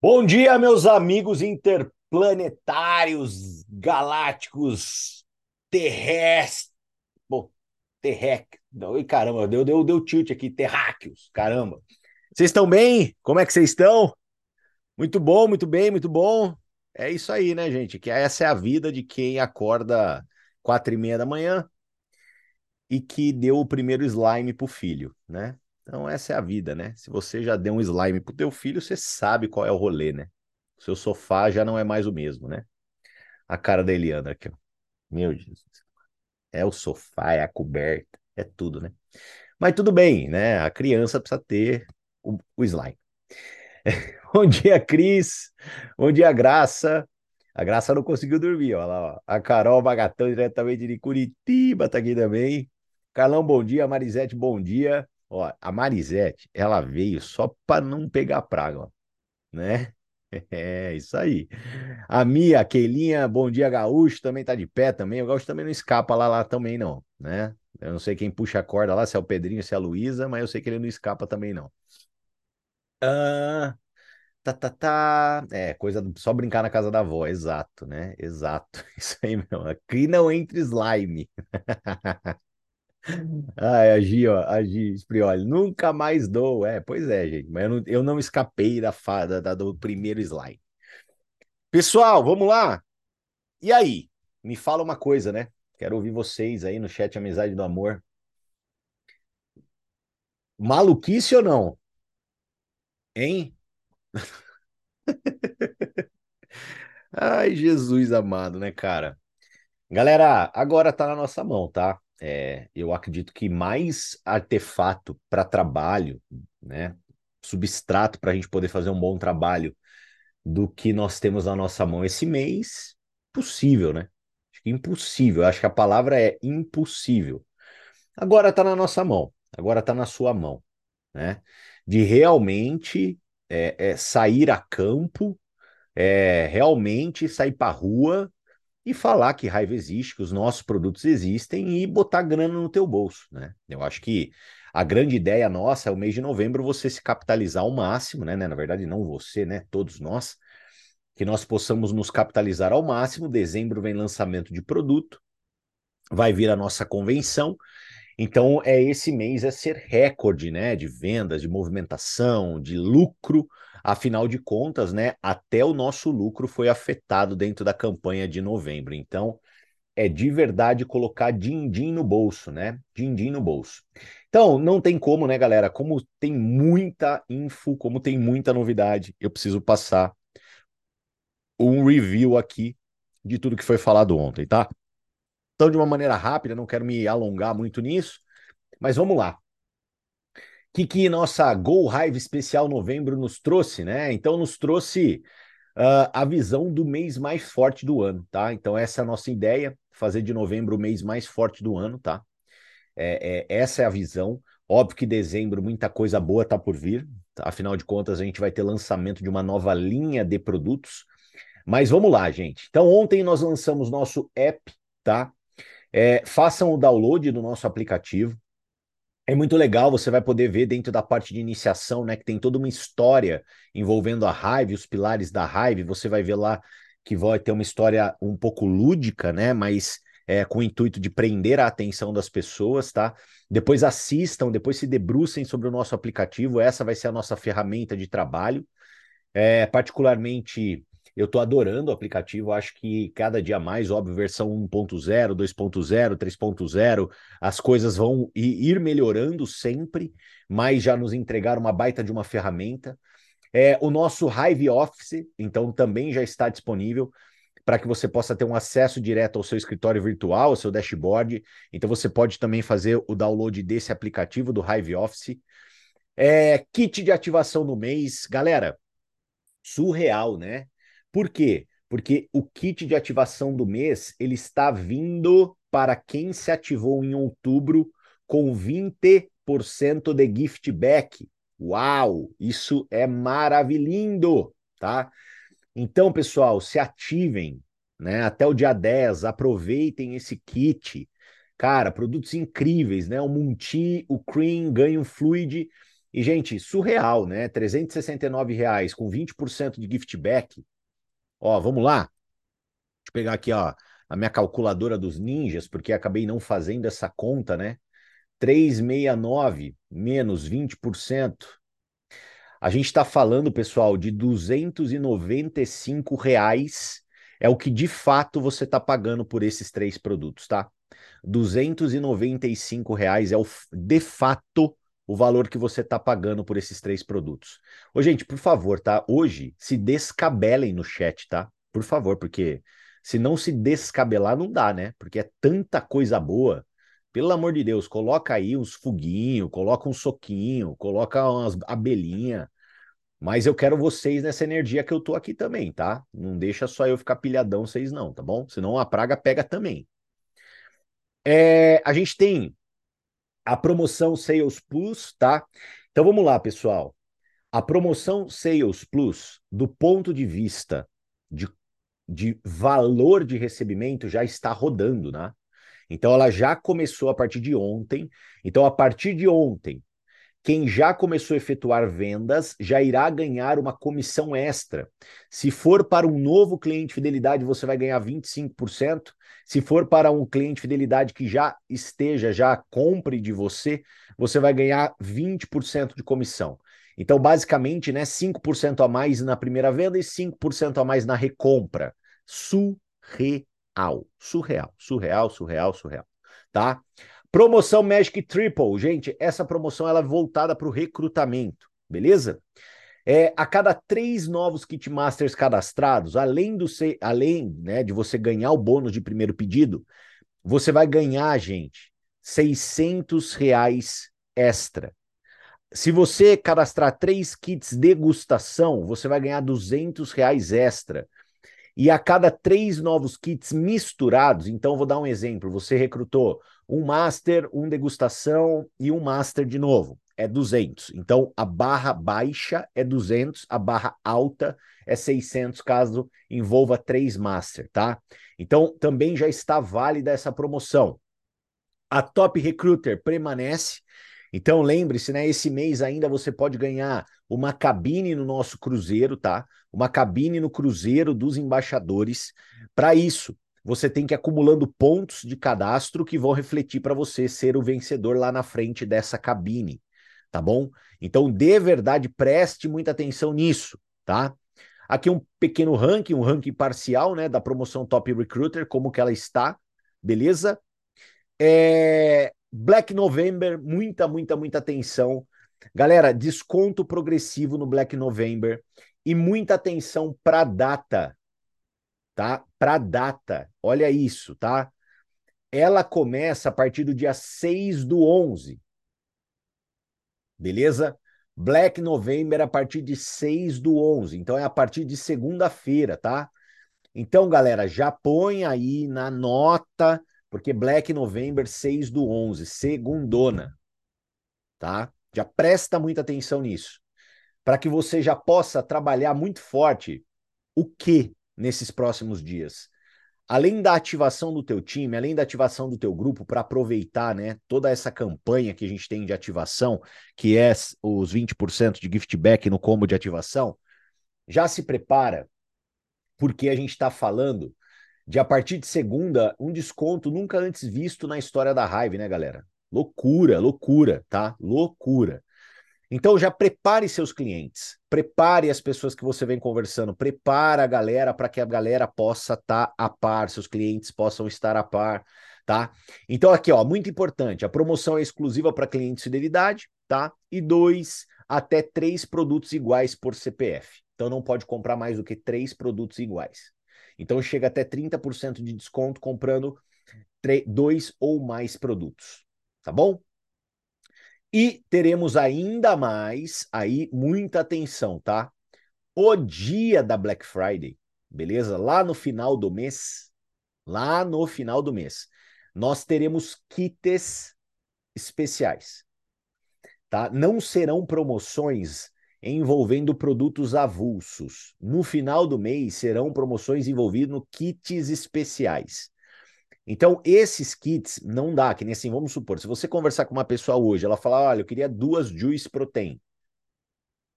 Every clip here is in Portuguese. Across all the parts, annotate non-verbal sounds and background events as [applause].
Bom dia, meus amigos interplanetários, galácticos, terrestres. Bom, terrec. Oi, caramba, deu, deu, deu tilt aqui, terráqueos, caramba. Vocês estão bem? Como é que vocês estão? Muito bom, muito bem, muito bom. É isso aí, né, gente? Que essa é a vida de quem acorda quatro e meia da manhã e que deu o primeiro slime pro filho, né? Então, essa é a vida, né? Se você já deu um slime pro teu filho, você sabe qual é o rolê, né? O seu sofá já não é mais o mesmo, né? A cara da Eliana aqui, ó. Meu Deus. É o sofá, é a coberta, é tudo, né? Mas tudo bem, né? A criança precisa ter o, o slime. [laughs] Bom dia, Cris. Bom dia, Graça. A Graça não conseguiu dormir, ó. Lá, ó. A Carol Bagatão, diretamente de Curitiba, tá aqui também. Carlão, bom dia. Marisete, bom dia. Ó, a Marisete, ela veio só para não pegar praga, né? [laughs] É, isso aí. A Mia, a Keilinha, bom dia, Gaúcho, também tá de pé também. O Gaúcho também não escapa lá, lá também não, né? Eu não sei quem puxa a corda lá, se é o Pedrinho, se é a Luísa, mas eu sei que ele não escapa também não. Ah, tá, tá, tá. É, coisa só brincar na casa da avó, exato, né? Exato. [laughs] Isso aí, meu. Aqui não entre slime. [laughs] Ai, agi, ó, agi, Sprioli, nunca mais dou. É, pois é, gente, mas eu não, eu não escapei da fada da, do primeiro slide. Pessoal, vamos lá? E aí? Me fala uma coisa, né? Quero ouvir vocês aí no chat Amizade do Amor. Maluquice ou não? Hein? [laughs] Ai, Jesus amado, né, cara? Galera, agora tá na nossa mão, tá? É, eu acredito que mais artefato para trabalho, né, substrato para a gente poder fazer um bom trabalho do que nós temos na nossa mão esse mês, possível, né? Acho que impossível. Acho que a palavra é impossível. Agora está na nossa mão. Agora está na sua mão, né? De realmente é, é, sair a campo, é, realmente sair para rua e falar que raiva existe, que os nossos produtos existem e botar grana no teu bolso, né? Eu acho que a grande ideia nossa é o mês de novembro você se capitalizar ao máximo, né? Na verdade, não você, né? Todos nós, que nós possamos nos capitalizar ao máximo. Dezembro vem lançamento de produto, vai vir a nossa convenção. Então, é esse mês é ser recorde, né? De vendas, de movimentação, de lucro Afinal de contas, né, até o nosso lucro foi afetado dentro da campanha de novembro. Então, é de verdade colocar din-din no bolso, né? Din-din no bolso. Então, não tem como, né, galera? Como tem muita info, como tem muita novidade, eu preciso passar um review aqui de tudo que foi falado ontem, tá? Então, de uma maneira rápida, não quero me alongar muito nisso, mas vamos lá que, que nossa Go Hive especial novembro nos trouxe, né? Então, nos trouxe uh, a visão do mês mais forte do ano, tá? Então, essa é a nossa ideia, fazer de novembro o mês mais forte do ano, tá? É, é, essa é a visão. Óbvio que dezembro muita coisa boa tá por vir, afinal de contas, a gente vai ter lançamento de uma nova linha de produtos. Mas vamos lá, gente. Então, ontem nós lançamos nosso app, tá? É, façam o download do nosso aplicativo. É muito legal, você vai poder ver dentro da parte de iniciação, né, que tem toda uma história envolvendo a raiva, os pilares da raiva. Você vai ver lá que vai ter uma história um pouco lúdica, né, mas é, com o intuito de prender a atenção das pessoas, tá? Depois assistam, depois se debrucem sobre o nosso aplicativo. Essa vai ser a nossa ferramenta de trabalho. É, particularmente eu estou adorando o aplicativo, acho que cada dia mais, óbvio, versão 1.0, 2.0, 3.0, as coisas vão ir melhorando sempre, mas já nos entregaram uma baita de uma ferramenta. É, o nosso Hive Office, então, também já está disponível para que você possa ter um acesso direto ao seu escritório virtual, ao seu dashboard. Então, você pode também fazer o download desse aplicativo do Hive Office. É, kit de ativação no mês. Galera, surreal, né? Por quê? Porque o kit de ativação do mês ele está vindo para quem se ativou em outubro com 20% de gift back. Uau, isso é maravilhoso, tá? Então, pessoal, se ativem, né? Até o dia 10, aproveitem esse kit. Cara, produtos incríveis, né? O Munti, o Cream, ganho Fluid E, gente, surreal, né? 369 reais com 20% de gift back. Ó, vamos lá. Deixa eu pegar aqui, ó, a minha calculadora dos ninjas, porque acabei não fazendo essa conta, né? 369 menos 20%. A gente está falando, pessoal, de 295 reais é o que de fato você está pagando por esses três produtos, tá? 295 reais é o de fato o valor que você está pagando por esses três produtos. Ô, gente, por favor, tá? Hoje se descabelem no chat, tá? Por favor, porque se não se descabelar, não dá, né? Porque é tanta coisa boa. Pelo amor de Deus, coloca aí uns foguinhos, coloca um soquinho, coloca umas abelhinhas. Mas eu quero vocês nessa energia que eu tô aqui também, tá? Não deixa só eu ficar pilhadão vocês não, tá bom? Senão a praga pega também. É, a gente tem a promoção Sales Plus, tá? Então vamos lá, pessoal. A promoção Sales Plus, do ponto de vista de, de valor de recebimento, já está rodando, né? Então ela já começou a partir de ontem. Então, a partir de ontem, quem já começou a efetuar vendas já irá ganhar uma comissão extra. Se for para um novo cliente fidelidade, você vai ganhar 25%. Se for para um cliente fidelidade que já esteja, já compre de você, você vai ganhar 20% de comissão. Então, basicamente, né, 5% a mais na primeira venda e 5% a mais na recompra. Surreal, surreal, surreal, surreal, surreal, tá? Promoção Magic Triple, gente, essa promoção ela é voltada para o recrutamento, beleza? É, a cada três novos Kitmasters cadastrados, além, do ser, além né, de você ganhar o bônus de primeiro pedido, você vai ganhar, gente, 600 reais extra. Se você cadastrar três kits degustação, você vai ganhar 200 reais extra. E a cada três novos kits misturados, então vou dar um exemplo: você recrutou um master, um degustação e um master de novo, é 200. Então a barra baixa é 200, a barra alta é 600, caso envolva três master, tá? Então também já está válida essa promoção. A Top Recruiter permanece. Então lembre-se, né? Esse mês ainda você pode ganhar uma cabine no nosso cruzeiro, tá? Uma cabine no cruzeiro dos embaixadores. Para isso, você tem que ir acumulando pontos de cadastro que vão refletir para você ser o vencedor lá na frente dessa cabine, tá bom? Então, de verdade, preste muita atenção nisso, tá? Aqui um pequeno ranking, um ranking parcial, né, da promoção Top Recruiter, como que ela está, beleza? É... Black November, muita, muita, muita atenção Galera, desconto progressivo no Black November e muita atenção para data, tá? Para data. Olha isso, tá? Ela começa a partir do dia 6 do 11. Beleza? Black November a partir de 6 do 11. Então é a partir de segunda-feira, tá? Então, galera, já põe aí na nota, porque Black November 6 do 11, segundona, tá? Já presta muita atenção nisso, para que você já possa trabalhar muito forte o que nesses próximos dias. Além da ativação do teu time, além da ativação do teu grupo para aproveitar, né, toda essa campanha que a gente tem de ativação, que é os 20% de gift back no combo de ativação, já se prepara, porque a gente está falando de a partir de segunda um desconto nunca antes visto na história da Hive, né, galera? Loucura, loucura, tá? Loucura. Então já prepare seus clientes, prepare as pessoas que você vem conversando, prepare a galera para que a galera possa estar tá a par, seus clientes possam estar a par, tá? Então aqui, ó, muito importante, a promoção é exclusiva para clientes de fidelidade, tá? E dois até três produtos iguais por CPF. Então não pode comprar mais do que três produtos iguais. Então chega até 30% de desconto comprando dois ou mais produtos tá bom? E teremos ainda mais aí muita atenção, tá? O dia da Black Friday, beleza? Lá no final do mês, lá no final do mês, nós teremos kits especiais, tá? Não serão promoções envolvendo produtos avulsos. No final do mês serão promoções envolvendo kits especiais. Então, esses kits não dá, que nem assim, vamos supor, se você conversar com uma pessoa hoje, ela falar, olha, eu queria duas Juice Protein.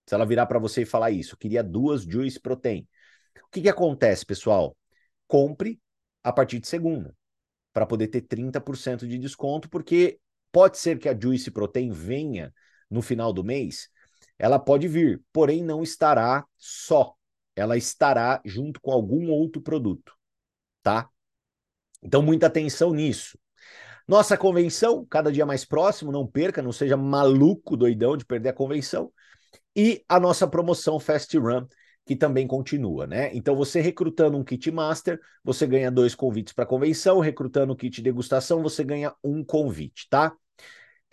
Se ela virar para você e falar isso, eu queria duas Juice Protein. O que, que acontece, pessoal? Compre a partir de segunda, para poder ter 30% de desconto, porque pode ser que a Juice Protein venha no final do mês, ela pode vir, porém não estará só, ela estará junto com algum outro produto, tá? Então, muita atenção nisso. Nossa convenção, cada dia mais próximo, não perca, não seja maluco, doidão de perder a convenção. E a nossa promoção Fast Run, que também continua, né? Então, você recrutando um kit master, você ganha dois convites para a convenção, recrutando o kit degustação, você ganha um convite, tá?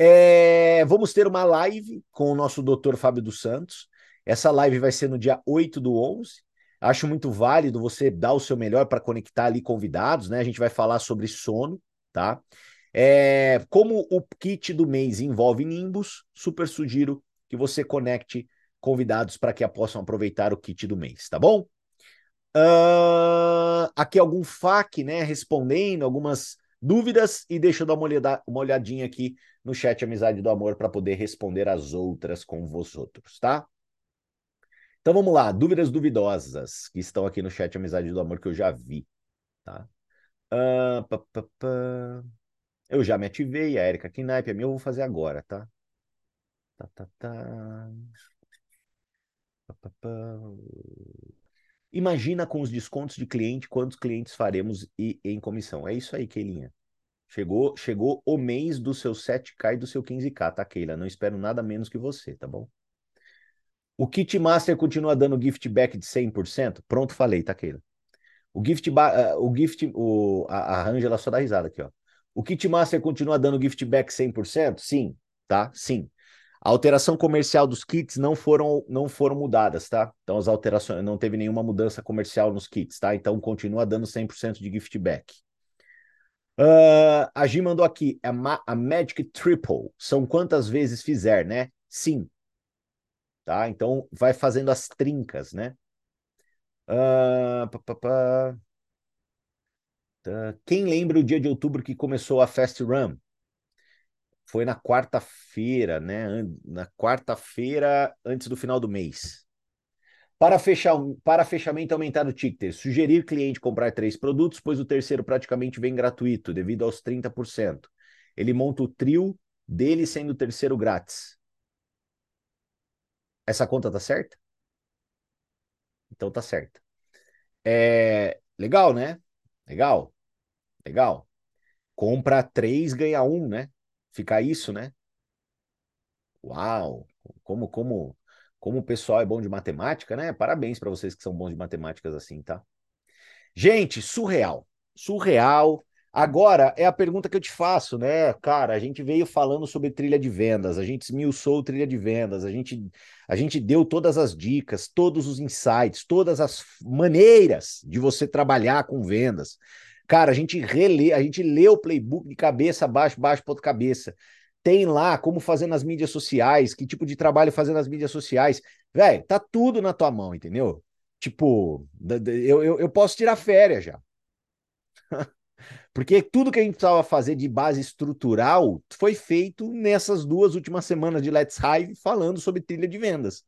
É, vamos ter uma live com o nosso doutor Fábio dos Santos. Essa live vai ser no dia 8 do 11. Acho muito válido você dar o seu melhor para conectar ali convidados, né? A gente vai falar sobre sono, tá? É, como o kit do mês envolve Nimbus, super sugiro que você conecte convidados para que possam aproveitar o kit do mês, tá bom? Uh, aqui algum FAQ, né? Respondendo algumas dúvidas e deixa eu dar uma, olhada, uma olhadinha aqui no chat Amizade do Amor para poder responder as outras com vosotros, tá? Então vamos lá, dúvidas duvidosas que estão aqui no chat Amizade do Amor que eu já vi, tá? Uh, pá, pá, pá. Eu já me ativei, a Erika Knipe, a minha eu vou fazer agora, tá? Tá, tá, tá. Imagina com os descontos de cliente quantos clientes faremos e em comissão. É isso aí, Keilinha. Chegou, chegou o mês do seu 7K e do seu 15K, tá, Keila? Não espero nada menos que você, tá bom? O Kit Master continua dando gift back de 100%? Pronto, falei, tá, Keila? O gift, uh, o gift, o, a, a Angela só dá risada aqui, ó. O Kit Master continua dando gift back 100%? Sim, tá? Sim. A alteração comercial dos kits não foram, não foram mudadas, tá? Então as alterações, não teve nenhuma mudança comercial nos kits, tá? Então continua dando 100% de gift back. Uh, a Gi mandou aqui, a, Ma a Magic Triple, são quantas vezes fizer, né? Sim, tá? Então vai fazendo as trincas, né? Uh, pá, pá, pá. Tá. Quem lembra o dia de outubro que começou a Fast Run? Foi na quarta-feira, né? Na quarta-feira antes do final do mês. Para, fechar, para fechamento aumentar o ticket, sugerir cliente comprar três produtos, pois o terceiro praticamente vem gratuito, devido aos 30%. Ele monta o trio dele sendo o terceiro grátis. Essa conta tá certa? Então tá certa. É legal, né? Legal. Legal. Compra três, ganha um, né? Fica isso, né? Uau! Como, como, como o pessoal é bom de matemática, né? Parabéns para vocês que são bons de matemáticas assim, tá? Gente, surreal. Surreal. Agora é a pergunta que eu te faço, né? Cara, a gente veio falando sobre trilha de vendas, a gente esmiuçou trilha de vendas, a gente, a gente deu todas as dicas, todos os insights, todas as maneiras de você trabalhar com vendas. Cara, a gente relê, a gente lê o playbook de cabeça baixo, baixo, ponto cabeça. Tem lá como fazer nas mídias sociais, que tipo de trabalho fazer nas mídias sociais. Velho, tá tudo na tua mão, entendeu? Tipo, eu, eu, eu posso tirar férias já. [laughs] Porque tudo que a gente precisava fazer de base estrutural foi feito nessas duas últimas semanas de Let's Hive falando sobre trilha de vendas.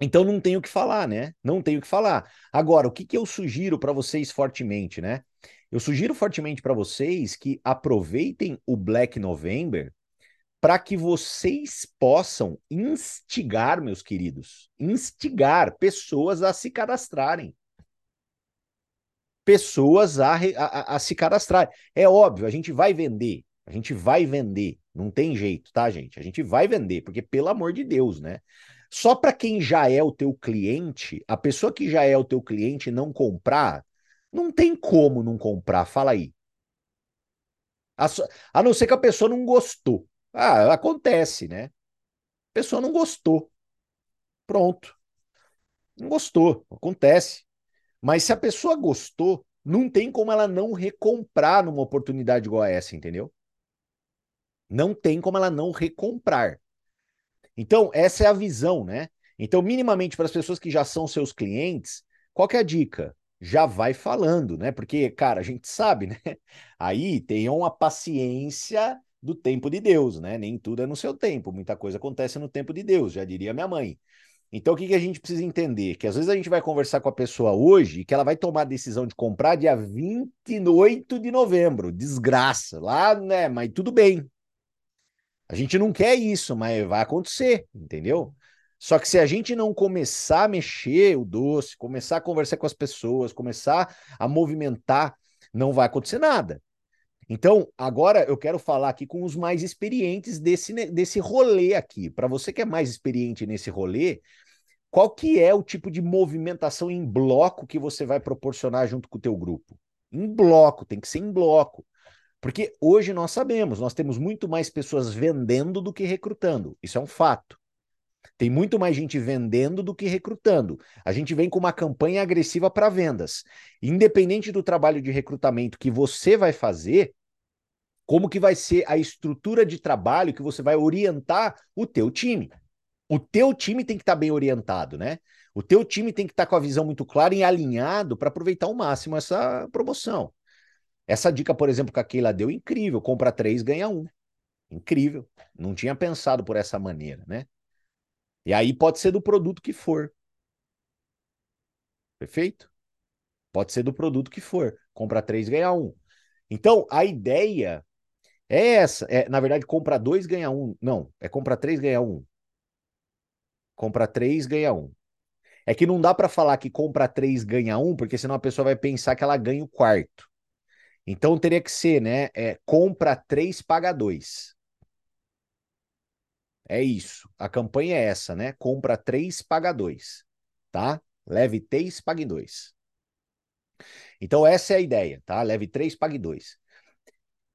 Então não tenho o que falar, né? Não tenho o que falar. Agora, o que, que eu sugiro para vocês fortemente, né? Eu sugiro fortemente para vocês que aproveitem o Black November para que vocês possam instigar, meus queridos, instigar pessoas a se cadastrarem pessoas a, a, a se cadastrar. É óbvio, a gente vai vender, a gente vai vender, não tem jeito, tá, gente? A gente vai vender, porque pelo amor de Deus, né? Só para quem já é o teu cliente, a pessoa que já é o teu cliente não comprar, não tem como não comprar, fala aí. A, a não ser que a pessoa não gostou. Ah, acontece, né? A pessoa não gostou. Pronto. Não gostou, acontece. Mas se a pessoa gostou, não tem como ela não recomprar numa oportunidade igual a essa, entendeu? Não tem como ela não recomprar. Então, essa é a visão, né? Então, minimamente para as pessoas que já são seus clientes, qual é a dica? já vai falando, né? Porque, cara, a gente sabe, né? Aí tenham a paciência do tempo de Deus, né? Nem tudo é no seu tempo, muita coisa acontece no tempo de Deus, já diria minha mãe. Então, o que, que a gente precisa entender? Que às vezes a gente vai conversar com a pessoa hoje e que ela vai tomar a decisão de comprar dia 28 de novembro. Desgraça. Lá, né? Mas tudo bem. A gente não quer isso, mas vai acontecer, entendeu? Só que se a gente não começar a mexer o doce, começar a conversar com as pessoas, começar a movimentar, não vai acontecer nada. Então, agora eu quero falar aqui com os mais experientes desse, desse rolê aqui. Para você que é mais experiente nesse rolê, qual que é o tipo de movimentação em bloco que você vai proporcionar junto com o teu grupo? Em bloco, tem que ser em bloco. Porque hoje nós sabemos, nós temos muito mais pessoas vendendo do que recrutando. Isso é um fato. Tem muito mais gente vendendo do que recrutando. A gente vem com uma campanha agressiva para vendas. Independente do trabalho de recrutamento que você vai fazer, como que vai ser a estrutura de trabalho que você vai orientar o teu time. O teu time tem que estar tá bem orientado, né? O teu time tem que estar tá com a visão muito clara e alinhado para aproveitar ao máximo essa promoção. Essa dica, por exemplo, que a Keila deu, incrível. Compra três, ganha um. Incrível. Não tinha pensado por essa maneira, né? E aí pode ser do produto que for. Perfeito? Pode ser do produto que for. Compra três, ganha um. Então, a ideia é essa. É, na verdade, compra dois, ganha um. Não, é compra três, ganha um. Compra três, ganha um. É que não dá para falar que compra três, ganha um, porque senão a pessoa vai pensar que ela ganha o quarto. Então teria que ser, né? É, compra três, paga dois. É isso. A campanha é essa, né? Compra três, paga dois. Tá? Leve três, pague dois. Então, essa é a ideia, tá? Leve três, pague dois.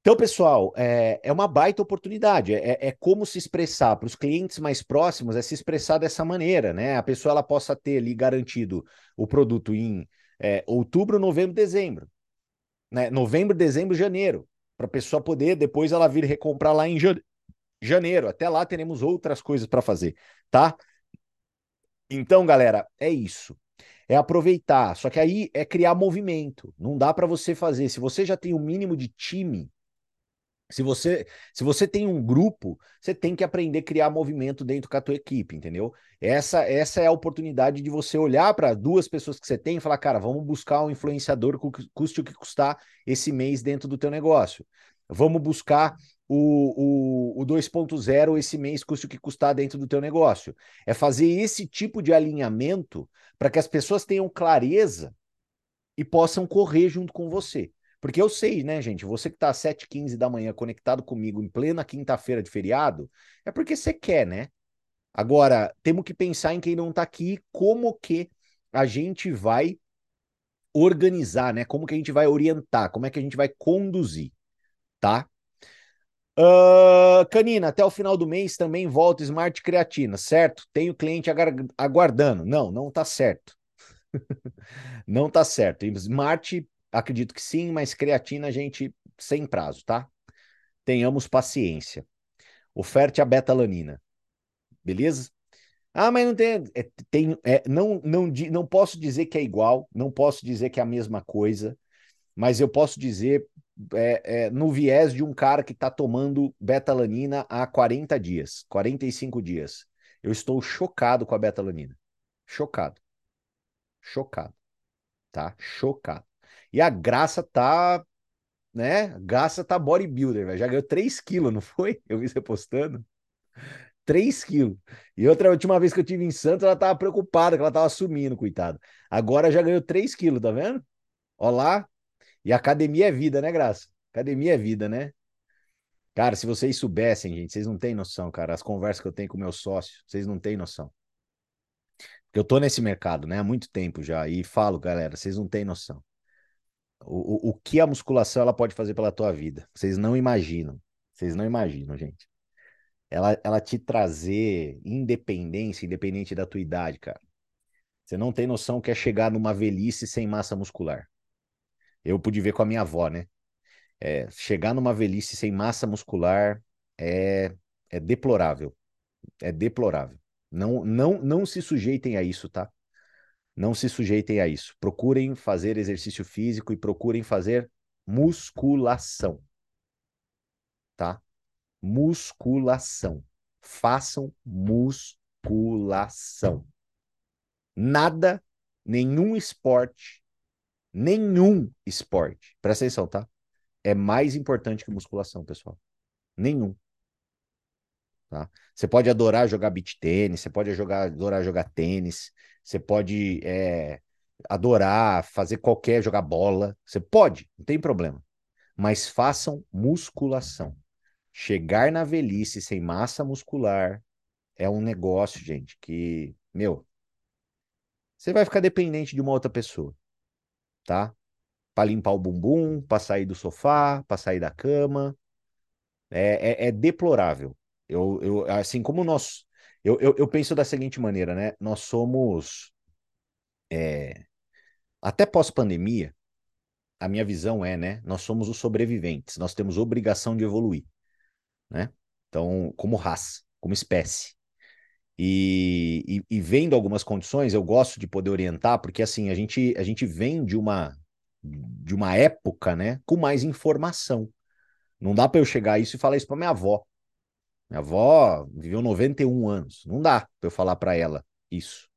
Então, pessoal, é, é uma baita oportunidade. É, é como se expressar para os clientes mais próximos, é se expressar dessa maneira, né? A pessoa ela possa ter ali garantido o produto em é, outubro, novembro, dezembro. Né? Novembro, dezembro, janeiro. Para a pessoa poder depois ela vir recomprar lá em janeiro. Até lá teremos outras coisas para fazer, tá? Então, galera, é isso. É aproveitar. Só que aí é criar movimento. Não dá para você fazer. Se você já tem o um mínimo de time, se você, se você tem um grupo, você tem que aprender a criar movimento dentro da tua equipe, entendeu? Essa, essa é a oportunidade de você olhar para duas pessoas que você tem e falar, cara, vamos buscar um influenciador, custe o que custar esse mês dentro do teu negócio. Vamos buscar o, o, o 2.0 esse mês custe o que custar dentro do teu negócio. É fazer esse tipo de alinhamento para que as pessoas tenham clareza e possam correr junto com você. Porque eu sei, né, gente? Você que está às 7h15 da manhã conectado comigo em plena quinta-feira de feriado, é porque você quer, né? Agora, temos que pensar em quem não está aqui, como que a gente vai organizar, né? Como que a gente vai orientar, como é que a gente vai conduzir, tá? Uh, Canina, até o final do mês também volta Smart Creatina, certo? Tenho cliente aguardando. Não, não tá certo. [laughs] não tá certo. Smart, acredito que sim, mas creatina, a gente, sem prazo, tá? Tenhamos paciência. Oferte a betalanina. Beleza? Ah, mas não tem. É, tem é, não, não, não posso dizer que é igual, não posso dizer que é a mesma coisa, mas eu posso dizer é, é, no viés de um cara que está tomando betalanina há 40 dias, 45 dias. Eu estou chocado com a betalanina. Chocado. Chocado. Tá? Chocado. E a Graça tá, né? Graça tá bodybuilder, velho. Já ganhou 3 quilos, não foi? [laughs] Eu vi você postando. 3 quilos. E outra última vez que eu tive em Santos, ela tava preocupada, que ela tava sumindo, coitado. Agora já ganhou 3 quilos, tá vendo? Olha lá, e academia é vida, né, Graça? Academia é vida, né? Cara, se vocês soubessem, gente, vocês não têm noção, cara. As conversas que eu tenho com meu sócio, vocês não têm noção. Porque eu tô nesse mercado, né, há muito tempo já. E falo, galera, vocês não têm noção. O, o, que a musculação ela pode fazer pela tua vida. Vocês não imaginam. Vocês não imaginam, gente. Ela, ela te trazer independência, independente da tua idade, cara. Você não tem noção que é chegar numa velhice sem massa muscular. Eu pude ver com a minha avó, né? É, chegar numa velhice sem massa muscular é, é deplorável. É deplorável. Não, não, não se sujeitem a isso, tá? Não se sujeitem a isso. Procurem fazer exercício físico e procurem fazer musculação. Tá? Musculação. Façam musculação. Nada, nenhum esporte, nenhum esporte, presta atenção, tá? É mais importante que musculação, pessoal. Nenhum. Tá? Você pode adorar jogar beach tênis, você pode jogar, adorar jogar tênis, você pode é, adorar fazer qualquer, jogar bola, você pode, não tem problema. Mas façam musculação. Chegar na velhice sem massa muscular é um negócio, gente, que, meu, você vai ficar dependente de uma outra pessoa, tá? Para limpar o bumbum, para sair do sofá, para sair da cama. É, é, é deplorável. Eu, eu, assim como nós. Eu, eu, eu, penso da seguinte maneira, né? Nós somos. É, até pós-pandemia, a minha visão é, né? Nós somos os sobreviventes. Nós temos obrigação de evoluir, né? Então, como raça, como espécie. E, e, e, vendo algumas condições, eu gosto de poder orientar, porque assim, a gente, a gente vem de uma, de uma época, né, com mais informação. Não dá para eu chegar a isso e falar isso para minha avó. Minha avó viveu 91 anos. Não dá para eu falar para ela isso.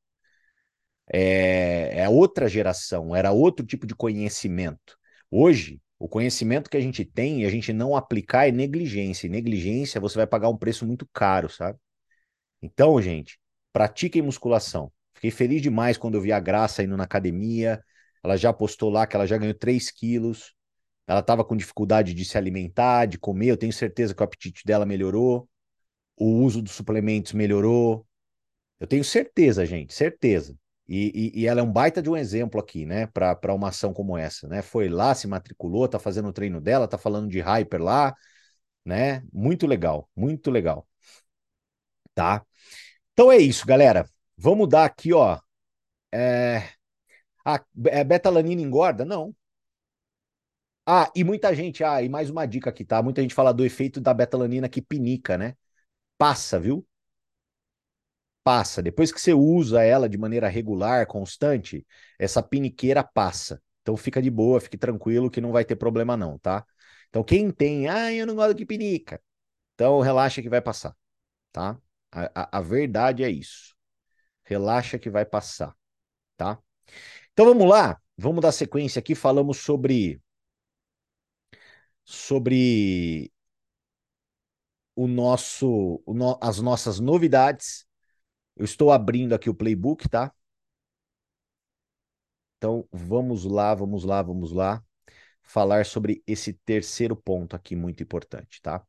É, é outra geração, era outro tipo de conhecimento. Hoje, o conhecimento que a gente tem e a gente não aplicar é negligência. E negligência você vai pagar um preço muito caro, sabe? Então, gente, pratiquem musculação. Fiquei feliz demais quando eu vi a Graça indo na academia. Ela já postou lá que ela já ganhou 3 quilos. Ela estava com dificuldade de se alimentar, de comer. Eu tenho certeza que o apetite dela melhorou. O uso dos suplementos melhorou. Eu tenho certeza, gente, certeza. E, e, e ela é um baita de um exemplo aqui, né, para uma ação como essa, né? Foi lá, se matriculou, tá fazendo o treino dela, tá falando de hyper lá, né? Muito legal, muito legal. Tá? Então é isso, galera. Vamos dar aqui, ó. É... A é, betalanina engorda? Não. Ah, e muita gente, ah, e mais uma dica aqui, tá? Muita gente fala do efeito da betalanina que pinica, né? Passa, viu? Passa. Depois que você usa ela de maneira regular, constante, essa piniqueira passa. Então fica de boa, fique tranquilo que não vai ter problema não, tá? Então quem tem, ah, eu não gosto de pinica. Então relaxa que vai passar, tá? A, a, a verdade é isso. Relaxa que vai passar, tá? Então vamos lá, vamos dar sequência aqui. Falamos sobre sobre o nosso, o no, as nossas novidades. Eu estou abrindo aqui o playbook, tá? Então vamos lá, vamos lá, vamos lá falar sobre esse terceiro ponto aqui muito importante, tá?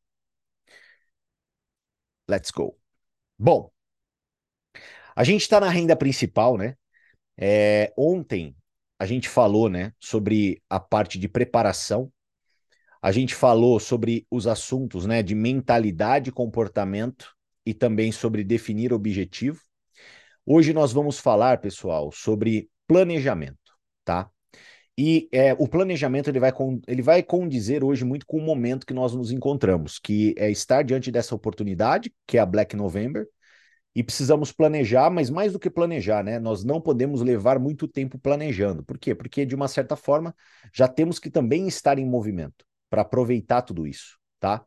Let's go. Bom, a gente está na renda principal, né? É, ontem a gente falou, né, sobre a parte de preparação. A gente falou sobre os assuntos, né, de mentalidade, comportamento e também sobre definir objetivo. Hoje nós vamos falar, pessoal, sobre planejamento, tá? E é, o planejamento ele vai, ele vai condizer hoje muito com o momento que nós nos encontramos, que é estar diante dessa oportunidade, que é a Black November, e precisamos planejar, mas mais do que planejar, né? Nós não podemos levar muito tempo planejando. Por quê? Porque, de uma certa forma, já temos que também estar em movimento para aproveitar tudo isso, tá?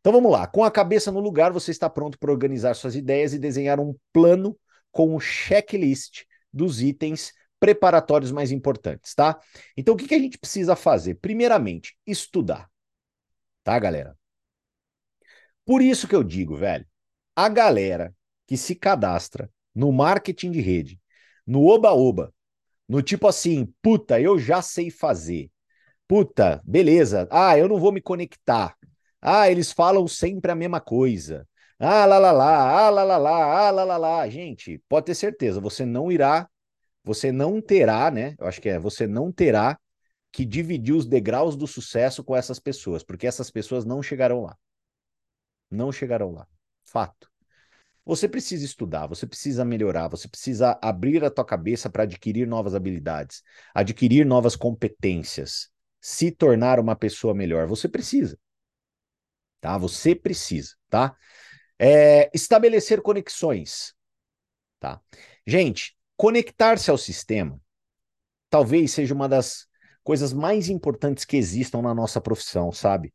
Então vamos lá. Com a cabeça no lugar, você está pronto para organizar suas ideias e desenhar um plano com o checklist dos itens preparatórios mais importantes, tá? Então, o que, que a gente precisa fazer? Primeiramente, estudar, tá, galera? Por isso que eu digo, velho, a galera que se cadastra no marketing de rede, no oba-oba, no tipo assim, puta, eu já sei fazer. Puta, beleza. Ah, eu não vou me conectar. Ah, eles falam sempre a mesma coisa. Ah, lá, lá, lá, ah, lá, lá, lá, ah, lá, lá, lá. Gente, pode ter certeza, você não irá você não terá, né? Eu acho que é, você não terá que dividir os degraus do sucesso com essas pessoas, porque essas pessoas não chegarão lá. Não chegarão lá. Fato. Você precisa estudar, você precisa melhorar, você precisa abrir a tua cabeça para adquirir novas habilidades, adquirir novas competências, se tornar uma pessoa melhor. Você precisa. Tá? Você precisa, tá? É, estabelecer conexões, tá? Gente, conectar-se ao sistema talvez seja uma das coisas mais importantes que existam na nossa profissão, sabe?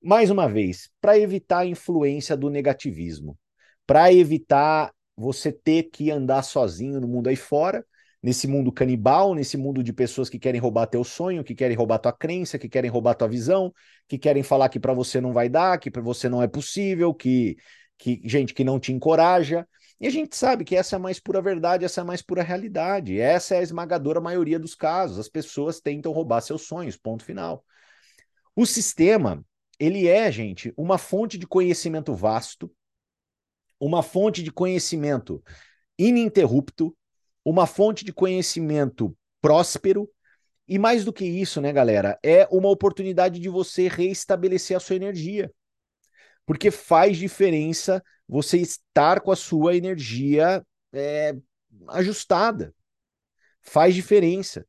Mais uma vez, para evitar a influência do negativismo, para evitar você ter que andar sozinho no mundo aí fora, nesse mundo canibal, nesse mundo de pessoas que querem roubar teu sonho, que querem roubar tua crença, que querem roubar tua visão, que querem falar que para você não vai dar, que para você não é possível, que que gente que não te encoraja. E a gente sabe que essa é a mais pura verdade, essa é a mais pura realidade. Essa é a esmagadora maioria dos casos. As pessoas tentam roubar seus sonhos, ponto final. O sistema, ele é, gente, uma fonte de conhecimento vasto, uma fonte de conhecimento ininterrupto, uma fonte de conhecimento próspero, e mais do que isso, né, galera, é uma oportunidade de você reestabelecer a sua energia. Porque faz diferença você estar com a sua energia é, ajustada. Faz diferença,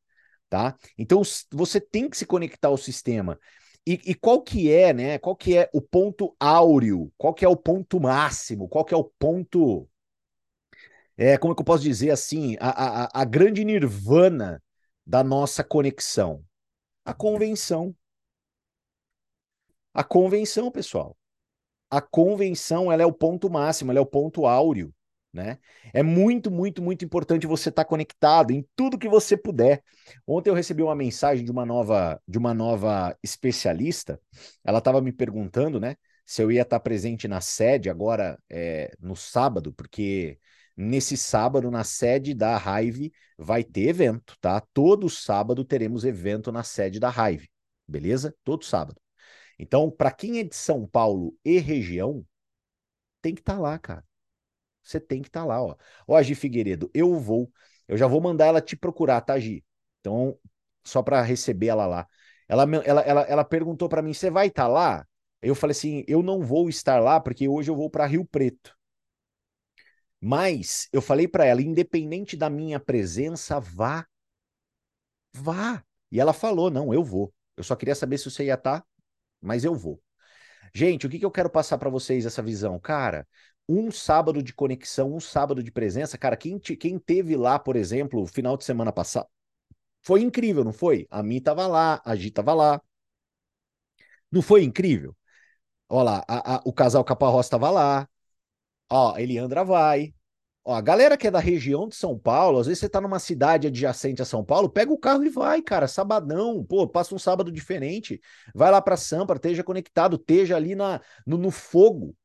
tá? Então você tem que se conectar ao sistema. E, e, qual que é, né? Qual que é o ponto áureo? Qual que é o ponto máximo? Qual que é o ponto é, como é que eu posso dizer assim, a, a, a grande nirvana da nossa conexão? A convenção. A convenção, pessoal a convenção ela é o ponto máximo, ela é o ponto áureo, né? É muito, muito, muito importante você estar tá conectado em tudo que você puder. Ontem eu recebi uma mensagem de uma nova, de uma nova especialista. Ela estava me perguntando, né, se eu ia estar tá presente na sede agora é, no sábado, porque nesse sábado na sede da Hive vai ter evento, tá? Todo sábado teremos evento na sede da Hive, beleza? Todo sábado. Então, para quem é de São Paulo e região, tem que estar tá lá, cara. Você tem que estar tá lá, ó. Ó, Gi Figueiredo, eu vou. Eu já vou mandar ela te procurar, tá, Gi? Então, só para receber ela lá. Ela, ela, ela, ela perguntou para mim: você vai estar tá lá? Eu falei assim: eu não vou estar lá porque hoje eu vou para Rio Preto. Mas eu falei para ela: independente da minha presença, vá. Vá. E ela falou: não, eu vou. Eu só queria saber se você ia estar. Tá mas eu vou. Gente, o que, que eu quero passar para vocês essa visão? Cara, um sábado de conexão, um sábado de presença, cara, quem, te, quem teve lá, por exemplo, final de semana passado, foi incrível, não foi? A Mi tava lá, a Gi tava lá. Não foi incrível? Olha lá, a, a, o casal Caparrós tava lá. Ó, Eliandra vai. Ó, a galera que é da região de São Paulo, às vezes você tá numa cidade adjacente a São Paulo, pega o carro e vai, cara, sabadão, pô, passa um sábado diferente, vai lá pra Sampa, esteja conectado, esteja ali na, no, no fogo.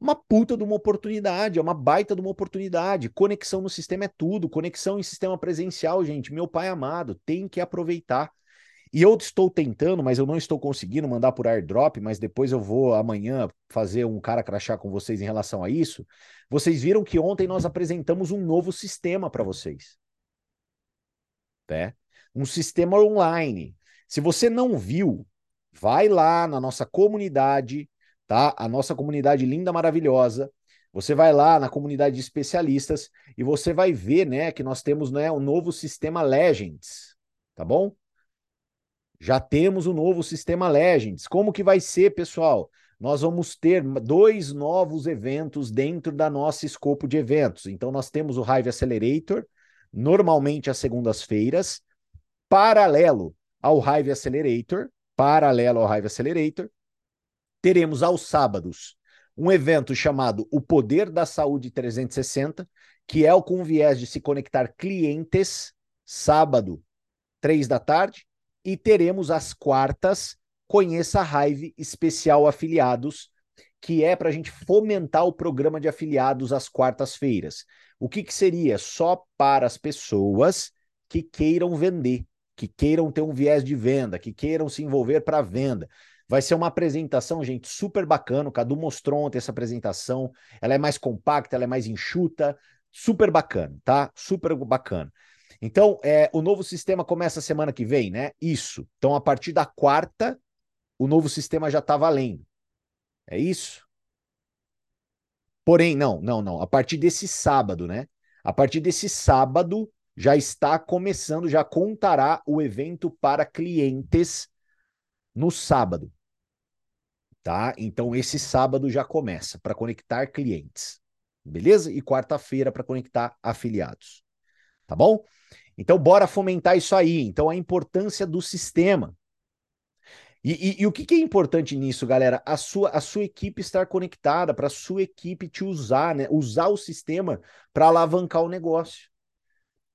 Uma puta de uma oportunidade, é uma baita de uma oportunidade. Conexão no sistema é tudo, conexão em sistema presencial, gente, meu pai amado, tem que aproveitar. E eu estou tentando, mas eu não estou conseguindo mandar por airdrop, mas depois eu vou amanhã fazer um cara crachar com vocês em relação a isso. Vocês viram que ontem nós apresentamos um novo sistema para vocês. Né? Um sistema online. Se você não viu, vai lá na nossa comunidade, tá? A nossa comunidade linda, maravilhosa. Você vai lá na comunidade de especialistas e você vai ver, né, que nós temos, né, o novo sistema Legends, tá bom? Já temos o novo sistema Legends. Como que vai ser, pessoal? Nós vamos ter dois novos eventos dentro da nossa escopo de eventos. Então, nós temos o Hive Accelerator, normalmente às segundas-feiras, paralelo ao Hive Accelerator, paralelo ao Hive Accelerator, teremos aos sábados um evento chamado O Poder da Saúde 360, que é o com viés de se conectar clientes, sábado, três da tarde, e teremos as quartas Conheça a Hive Especial Afiliados, que é para a gente fomentar o programa de afiliados às quartas-feiras. O que, que seria? Só para as pessoas que queiram vender, que queiram ter um viés de venda, que queiram se envolver para venda. Vai ser uma apresentação, gente, super bacana. O Cadu mostrou ontem essa apresentação. Ela é mais compacta, ela é mais enxuta, super bacana, tá? Super bacana. Então, é, o novo sistema começa semana que vem, né? Isso. Então, a partir da quarta, o novo sistema já está valendo. É isso? Porém, não, não, não. A partir desse sábado, né? A partir desse sábado já está começando, já contará o evento para clientes no sábado. Tá? Então esse sábado já começa para conectar clientes. beleza? E quarta-feira para conectar afiliados. Tá bom? Então, bora fomentar isso aí. Então, a importância do sistema. E, e, e o que, que, é importante nisso, galera? A sua, a sua equipe estar conectada, para a sua equipe te usar, né? Usar o sistema para alavancar o negócio.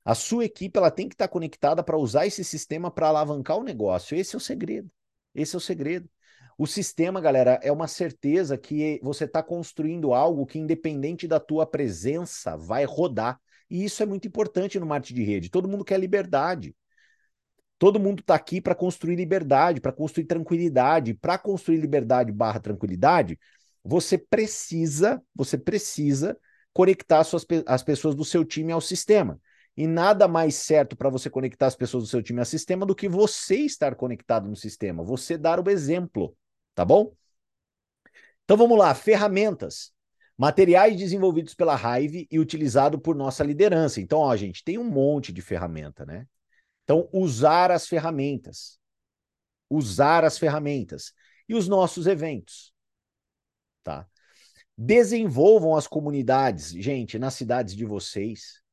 A sua equipe ela tem que estar conectada para usar esse sistema para alavancar o negócio. Esse é o segredo. Esse é o segredo. O sistema, galera, é uma certeza que você está construindo algo que, independente da tua presença, vai rodar. E isso é muito importante no marketing de rede. Todo mundo quer liberdade. Todo mundo está aqui para construir liberdade, para construir tranquilidade. Para construir liberdade barra tranquilidade, você precisa, você precisa conectar suas, as pessoas do seu time ao sistema. E nada mais certo para você conectar as pessoas do seu time ao sistema do que você estar conectado no sistema, você dar o exemplo, tá bom? Então vamos lá, ferramentas. Materiais desenvolvidos pela Hive e utilizado por nossa liderança. Então, ó, gente, tem um monte de ferramenta, né? Então, usar as ferramentas. Usar as ferramentas. E os nossos eventos. Tá? Desenvolvam as comunidades, gente, nas cidades de vocês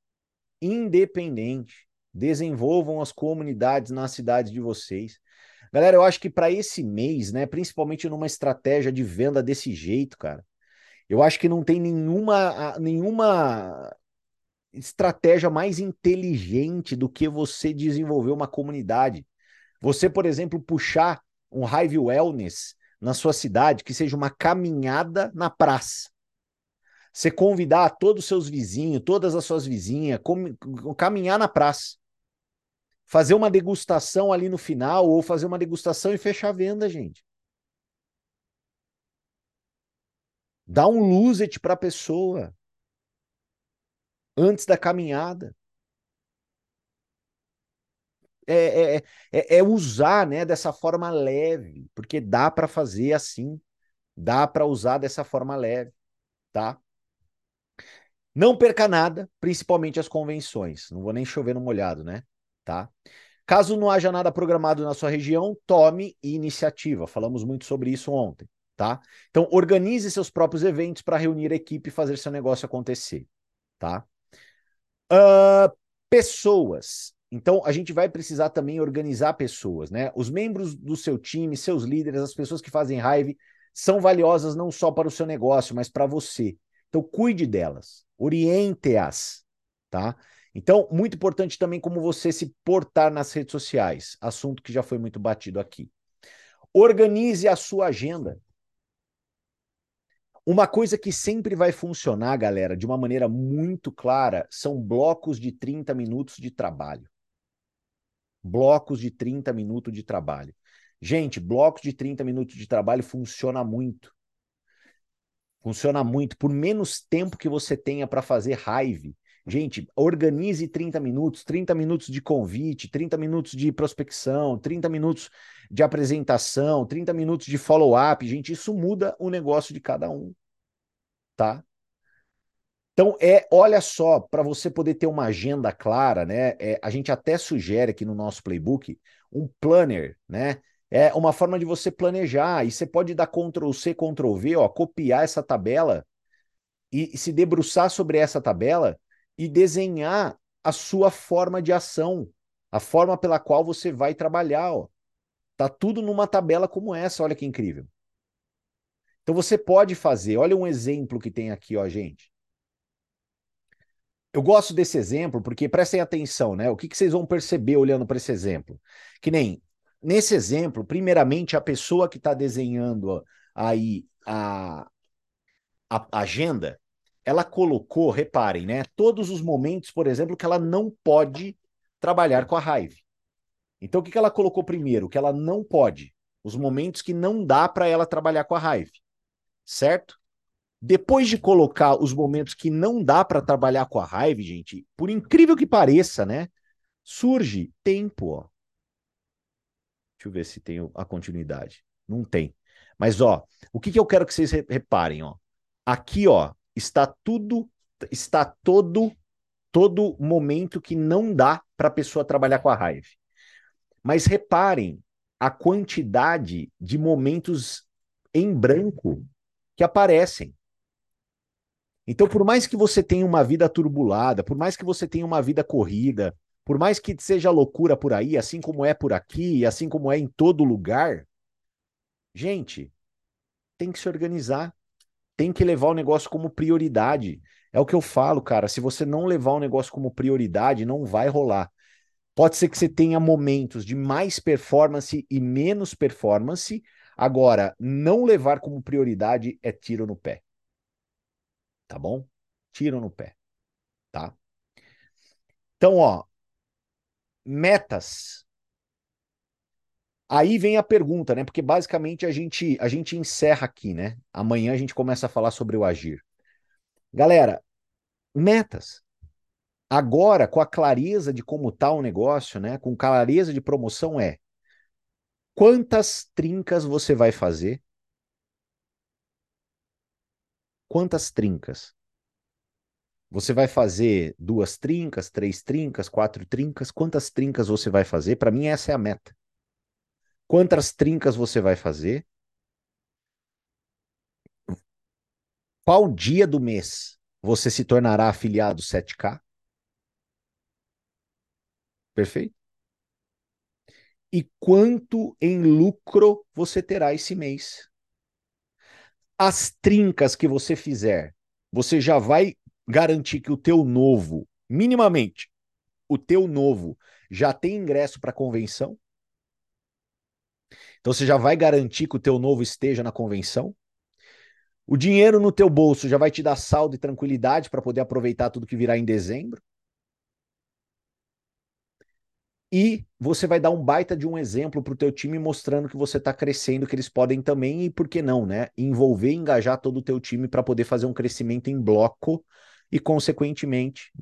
independente. Desenvolvam as comunidades na cidade de vocês. Galera, eu acho que para esse mês, né, principalmente numa estratégia de venda desse jeito, cara, eu acho que não tem nenhuma, nenhuma estratégia mais inteligente do que você desenvolver uma comunidade. Você, por exemplo, puxar um Hive Wellness na sua cidade, que seja uma caminhada na praça. Você convidar todos os seus vizinhos, todas as suas vizinhas, caminhar na praça. Fazer uma degustação ali no final, ou fazer uma degustação e fechar a venda, gente. Dá um luset para a pessoa antes da caminhada. É, é, é, é, é usar né, dessa forma leve, porque dá para fazer assim, dá para usar dessa forma leve, tá? Não perca nada, principalmente as convenções. Não vou nem chover no molhado, né? Tá? Caso não haja nada programado na sua região, tome iniciativa. Falamos muito sobre isso ontem, tá? Então, organize seus próprios eventos para reunir a equipe e fazer seu negócio acontecer, tá? Uh, pessoas. Então, a gente vai precisar também organizar pessoas, né? Os membros do seu time, seus líderes, as pessoas que fazem raiva, são valiosas não só para o seu negócio, mas para você. Então, cuide delas, oriente-as, tá? Então, muito importante também como você se portar nas redes sociais, assunto que já foi muito batido aqui. Organize a sua agenda. Uma coisa que sempre vai funcionar, galera, de uma maneira muito clara, são blocos de 30 minutos de trabalho. Blocos de 30 minutos de trabalho. Gente, blocos de 30 minutos de trabalho funciona muito. Funciona muito. Por menos tempo que você tenha para fazer raiva. Gente, organize 30 minutos, 30 minutos de convite, 30 minutos de prospecção, 30 minutos de apresentação, 30 minutos de follow-up. Gente, isso muda o negócio de cada um. Tá? Então, é, olha só, para você poder ter uma agenda clara, né? É, a gente até sugere aqui no nosso playbook um planner, né? é uma forma de você planejar. E você pode dar Ctrl C, Ctrl V, ó, copiar essa tabela e, e se debruçar sobre essa tabela e desenhar a sua forma de ação, a forma pela qual você vai trabalhar. Ó. Tá tudo numa tabela como essa, olha que incrível. Então você pode fazer, olha um exemplo que tem aqui, ó, gente. Eu gosto desse exemplo porque prestem atenção, né? O que, que vocês vão perceber olhando para esse exemplo? Que nem Nesse exemplo, primeiramente, a pessoa que está desenhando aí a, a agenda, ela colocou, reparem, né, todos os momentos, por exemplo, que ela não pode trabalhar com a raiva. Então, o que, que ela colocou primeiro? Que ela não pode. Os momentos que não dá para ela trabalhar com a raiva. Certo? Depois de colocar os momentos que não dá para trabalhar com a raiva, gente, por incrível que pareça, né? Surge tempo, ó. Deixa eu ver se tem a continuidade. Não tem. Mas, ó, o que, que eu quero que vocês reparem, ó. Aqui, ó, está tudo, está todo, todo momento que não dá para a pessoa trabalhar com a raiva. Mas reparem a quantidade de momentos em branco que aparecem. Então, por mais que você tenha uma vida turbulada, por mais que você tenha uma vida corrida, por mais que seja loucura por aí, assim como é por aqui, assim como é em todo lugar, gente, tem que se organizar, tem que levar o negócio como prioridade. É o que eu falo, cara. Se você não levar o negócio como prioridade, não vai rolar. Pode ser que você tenha momentos de mais performance e menos performance. Agora, não levar como prioridade é tiro no pé tá bom? Tiro no pé, tá? Então, ó, metas. Aí vem a pergunta, né? Porque basicamente a gente a gente encerra aqui, né? Amanhã a gente começa a falar sobre o agir. Galera, metas. Agora, com a clareza de como tá o negócio, né? Com clareza de promoção é quantas trincas você vai fazer quantas trincas? Você vai fazer duas trincas, três trincas, quatro trincas? Quantas trincas você vai fazer? Para mim, essa é a meta. Quantas trincas você vai fazer? Qual dia do mês você se tornará afiliado 7K? Perfeito? E quanto em lucro você terá esse mês? as trincas que você fizer, você já vai garantir que o teu novo, minimamente, o teu novo já tem ingresso para a convenção? Então você já vai garantir que o teu novo esteja na convenção? O dinheiro no teu bolso já vai te dar saldo e tranquilidade para poder aproveitar tudo que virá em dezembro? E você vai dar um baita de um exemplo para o teu time mostrando que você está crescendo, que eles podem também, e por que não, né? Envolver engajar todo o teu time para poder fazer um crescimento em bloco e, consequentemente,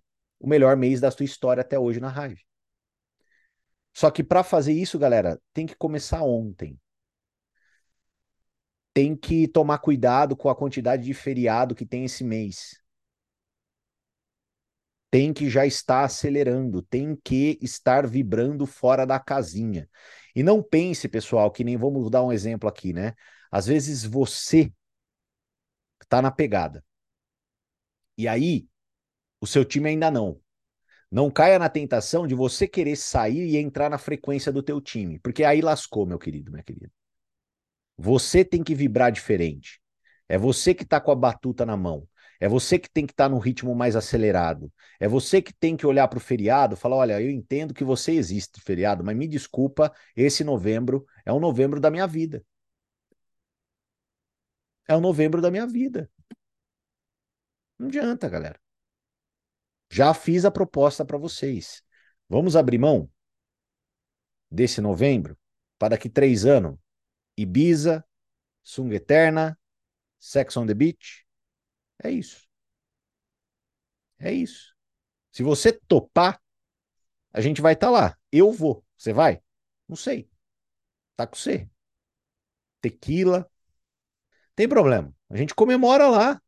o melhor mês da tua história até hoje na Hive. Só que para fazer isso, galera, tem que começar ontem. Tem que tomar cuidado com a quantidade de feriado que tem esse mês tem que já estar acelerando, tem que estar vibrando fora da casinha. E não pense, pessoal, que nem vamos dar um exemplo aqui, né? Às vezes você está na pegada. E aí, o seu time ainda não. Não caia na tentação de você querer sair e entrar na frequência do teu time, porque aí lascou, meu querido, minha querida. Você tem que vibrar diferente. É você que está com a batuta na mão. É você que tem que estar tá no ritmo mais acelerado. É você que tem que olhar para o feriado e falar: olha, eu entendo que você existe, feriado, mas me desculpa, esse novembro é o novembro da minha vida. É o novembro da minha vida. Não adianta, galera. Já fiz a proposta para vocês. Vamos abrir mão desse novembro para daqui três anos? Ibiza, Sunga Eterna, Sex on the Beach, é isso. É isso. Se você topar, a gente vai estar tá lá. Eu vou. Você vai? Não sei. Tá com você. Tequila. Tem problema. A gente comemora lá.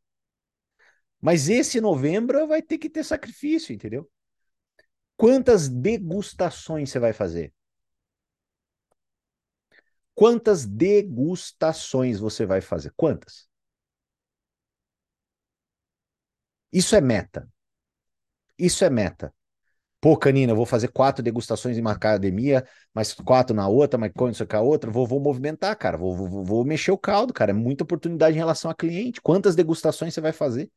Mas esse novembro vai ter que ter sacrifício, entendeu? Quantas degustações você vai fazer? Quantas degustações você vai fazer? Quantas? Isso é meta. Isso é meta. Pô, Canina, eu vou fazer quatro degustações em uma academia, mais quatro na outra, mais quanto com a outra. Vou, vou movimentar, cara. Vou, vou, vou mexer o caldo, cara. É muita oportunidade em relação a cliente. Quantas degustações você vai fazer?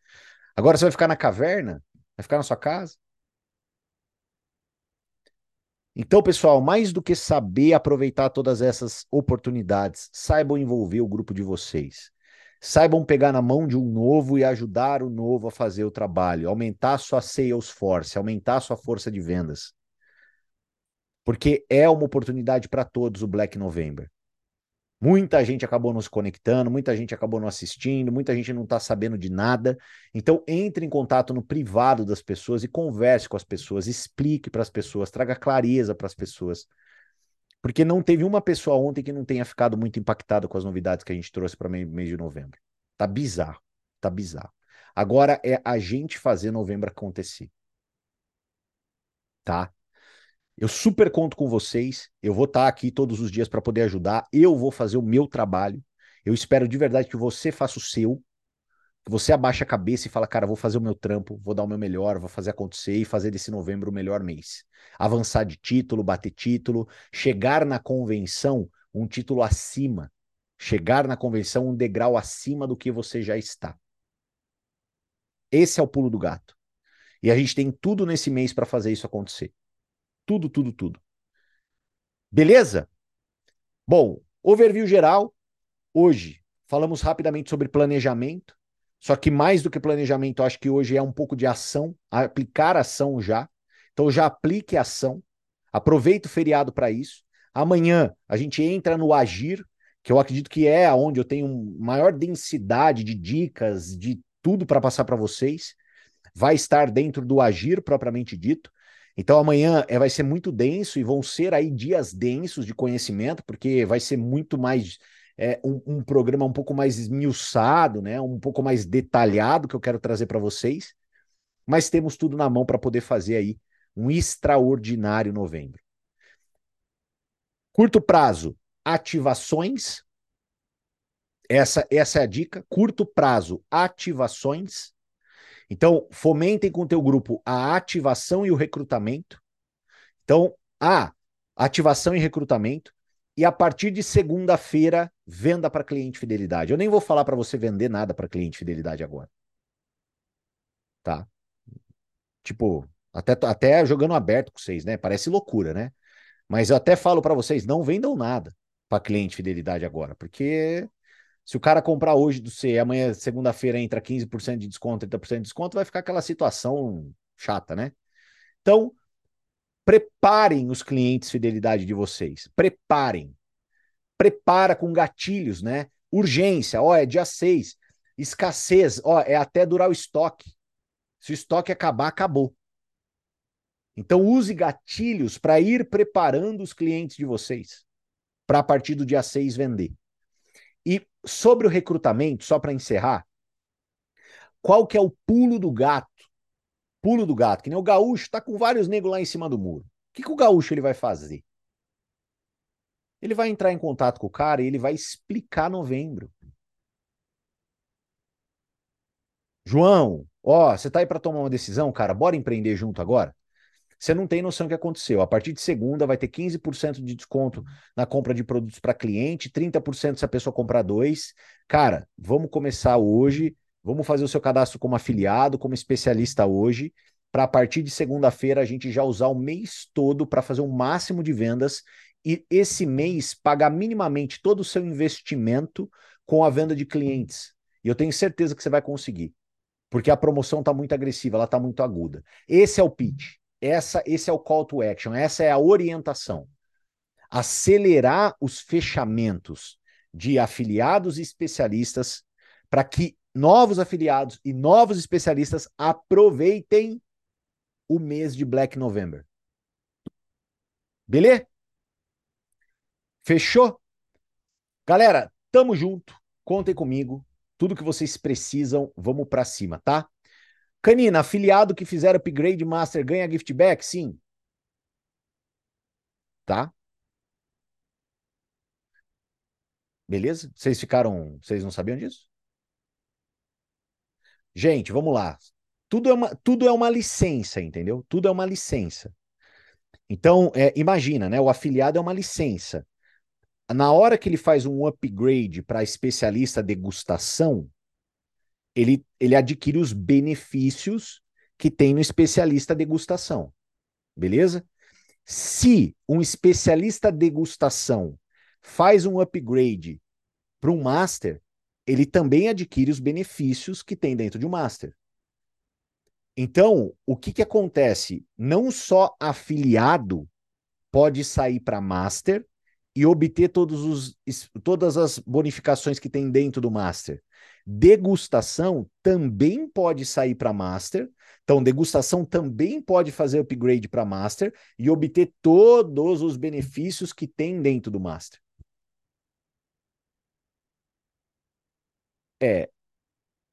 Agora você vai ficar na caverna? Vai ficar na sua casa? Então, pessoal, mais do que saber aproveitar todas essas oportunidades, saibam envolver o grupo de vocês. Saibam pegar na mão de um novo e ajudar o novo a fazer o trabalho, aumentar sua sales force, aumentar sua força de vendas. Porque é uma oportunidade para todos o Black November. Muita gente acabou não se conectando, muita gente acabou não assistindo, muita gente não está sabendo de nada. Então, entre em contato no privado das pessoas e converse com as pessoas, explique para as pessoas, traga clareza para as pessoas. Porque não teve uma pessoa ontem que não tenha ficado muito impactada com as novidades que a gente trouxe para mês de novembro. Tá bizarro, tá bizarro. Agora é a gente fazer novembro acontecer. Tá? Eu super conto com vocês. Eu vou estar tá aqui todos os dias para poder ajudar. Eu vou fazer o meu trabalho. Eu espero de verdade que você faça o seu. você abaixa a cabeça e fala, cara, vou fazer o meu trampo, vou dar o meu melhor, vou fazer acontecer e fazer desse novembro o melhor mês. Avançar de título, bater título, chegar na convenção um título acima, chegar na convenção um degrau acima do que você já está. Esse é o pulo do gato. E a gente tem tudo nesse mês para fazer isso acontecer. Tudo, tudo, tudo. Beleza? Bom, overview geral. Hoje falamos rapidamente sobre planejamento. Só que mais do que planejamento, acho que hoje é um pouco de ação, aplicar ação já. Então já aplique ação. Aproveite o feriado para isso. Amanhã a gente entra no agir, que eu acredito que é onde eu tenho maior densidade de dicas, de tudo para passar para vocês. Vai estar dentro do agir propriamente dito. Então amanhã é, vai ser muito denso e vão ser aí dias densos de conhecimento, porque vai ser muito mais é, um, um, programa um pouco mais esmiuçado, né? um pouco mais detalhado que eu quero trazer para vocês, mas temos tudo na mão para poder fazer aí um extraordinário novembro. Curto prazo, ativações. Essa, essa é a dica. Curto prazo, ativações. Então, fomentem com o teu grupo a ativação e o recrutamento. Então, a ativação e recrutamento. E a partir de segunda-feira, venda para cliente fidelidade. Eu nem vou falar para você vender nada para cliente fidelidade agora. Tá? Tipo, até, até jogando aberto com vocês, né? Parece loucura, né? Mas eu até falo para vocês, não vendam nada para cliente fidelidade agora, porque se o cara comprar hoje do C, amanhã, segunda-feira, entra 15% de desconto, 30% de desconto, vai ficar aquela situação chata, né? Então, Preparem os clientes fidelidade de vocês. Preparem. Prepara com gatilhos, né? Urgência, ó, é dia 6. Escassez, ó, é até durar o estoque. Se o estoque acabar, acabou. Então use gatilhos para ir preparando os clientes de vocês para a partir do dia 6 vender. Sobre o recrutamento, só para encerrar, qual que é o pulo do gato pulo do gato, que nem o gaúcho tá com vários negros lá em cima do muro. O que, que o gaúcho ele vai fazer? Ele vai entrar em contato com o cara e ele vai explicar novembro. João, ó, você tá aí para tomar uma decisão, cara, bora empreender junto agora? Você não tem noção do que aconteceu. A partir de segunda vai ter 15% de desconto na compra de produtos para cliente, 30% se a pessoa comprar dois. Cara, vamos começar hoje Vamos fazer o seu cadastro como afiliado, como especialista hoje, para a partir de segunda-feira a gente já usar o mês todo para fazer o um máximo de vendas e esse mês pagar minimamente todo o seu investimento com a venda de clientes. E eu tenho certeza que você vai conseguir, porque a promoção está muito agressiva, ela está muito aguda. Esse é o pitch, essa, esse é o call to action, essa é a orientação. Acelerar os fechamentos de afiliados e especialistas para que novos afiliados e novos especialistas aproveitem o mês de Black November. Beleza? Fechou? Galera, tamo junto. Contem comigo. Tudo que vocês precisam, vamos para cima, tá? Canina, afiliado que fizer upgrade master ganha gift back? Sim. Tá? Beleza? Vocês ficaram. Vocês não sabiam disso? Gente, vamos lá. Tudo é uma, tudo é uma licença, entendeu? Tudo é uma licença. Então, é, imagina, né? O afiliado é uma licença. Na hora que ele faz um upgrade para especialista degustação, ele, ele adquire os benefícios que tem no especialista degustação. Beleza? Se um especialista degustação faz um upgrade para um master, ele também adquire os benefícios que tem dentro de um master. Então, o que, que acontece? Não só afiliado pode sair para master e obter todos os, todas as bonificações que tem dentro do master. Degustação também pode sair para master. Então, degustação também pode fazer upgrade para master e obter todos os benefícios que tem dentro do master. É,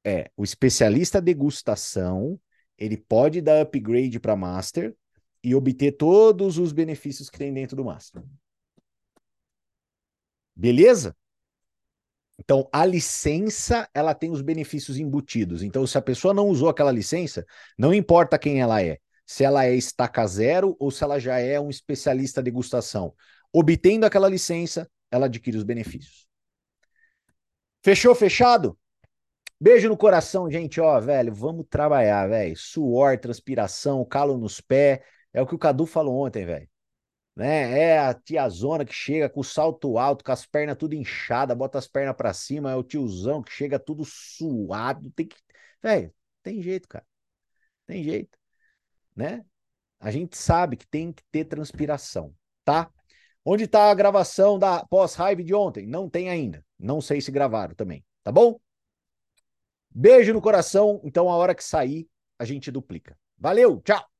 é, o especialista degustação, ele pode dar upgrade para master e obter todos os benefícios que tem dentro do master. Beleza? Então, a licença, ela tem os benefícios embutidos. Então, se a pessoa não usou aquela licença, não importa quem ela é, se ela é estaca zero ou se ela já é um especialista degustação. Obtendo aquela licença, ela adquire os benefícios. Fechou, fechado? Beijo no coração, gente, ó, velho, vamos trabalhar, velho. Suor, transpiração, calo nos pés, é o que o Cadu falou ontem, velho né? É a tiazona que chega com o salto alto, com as pernas tudo inchada, bota as pernas para cima, é o tiozão que chega tudo suado, tem que, velho, tem jeito, cara. Tem jeito, né? A gente sabe que tem que ter transpiração, tá? Onde tá a gravação da pós-raiva de ontem? Não tem ainda. Não sei se gravaram também, tá bom? Beijo no coração. Então, a hora que sair, a gente duplica. Valeu, tchau!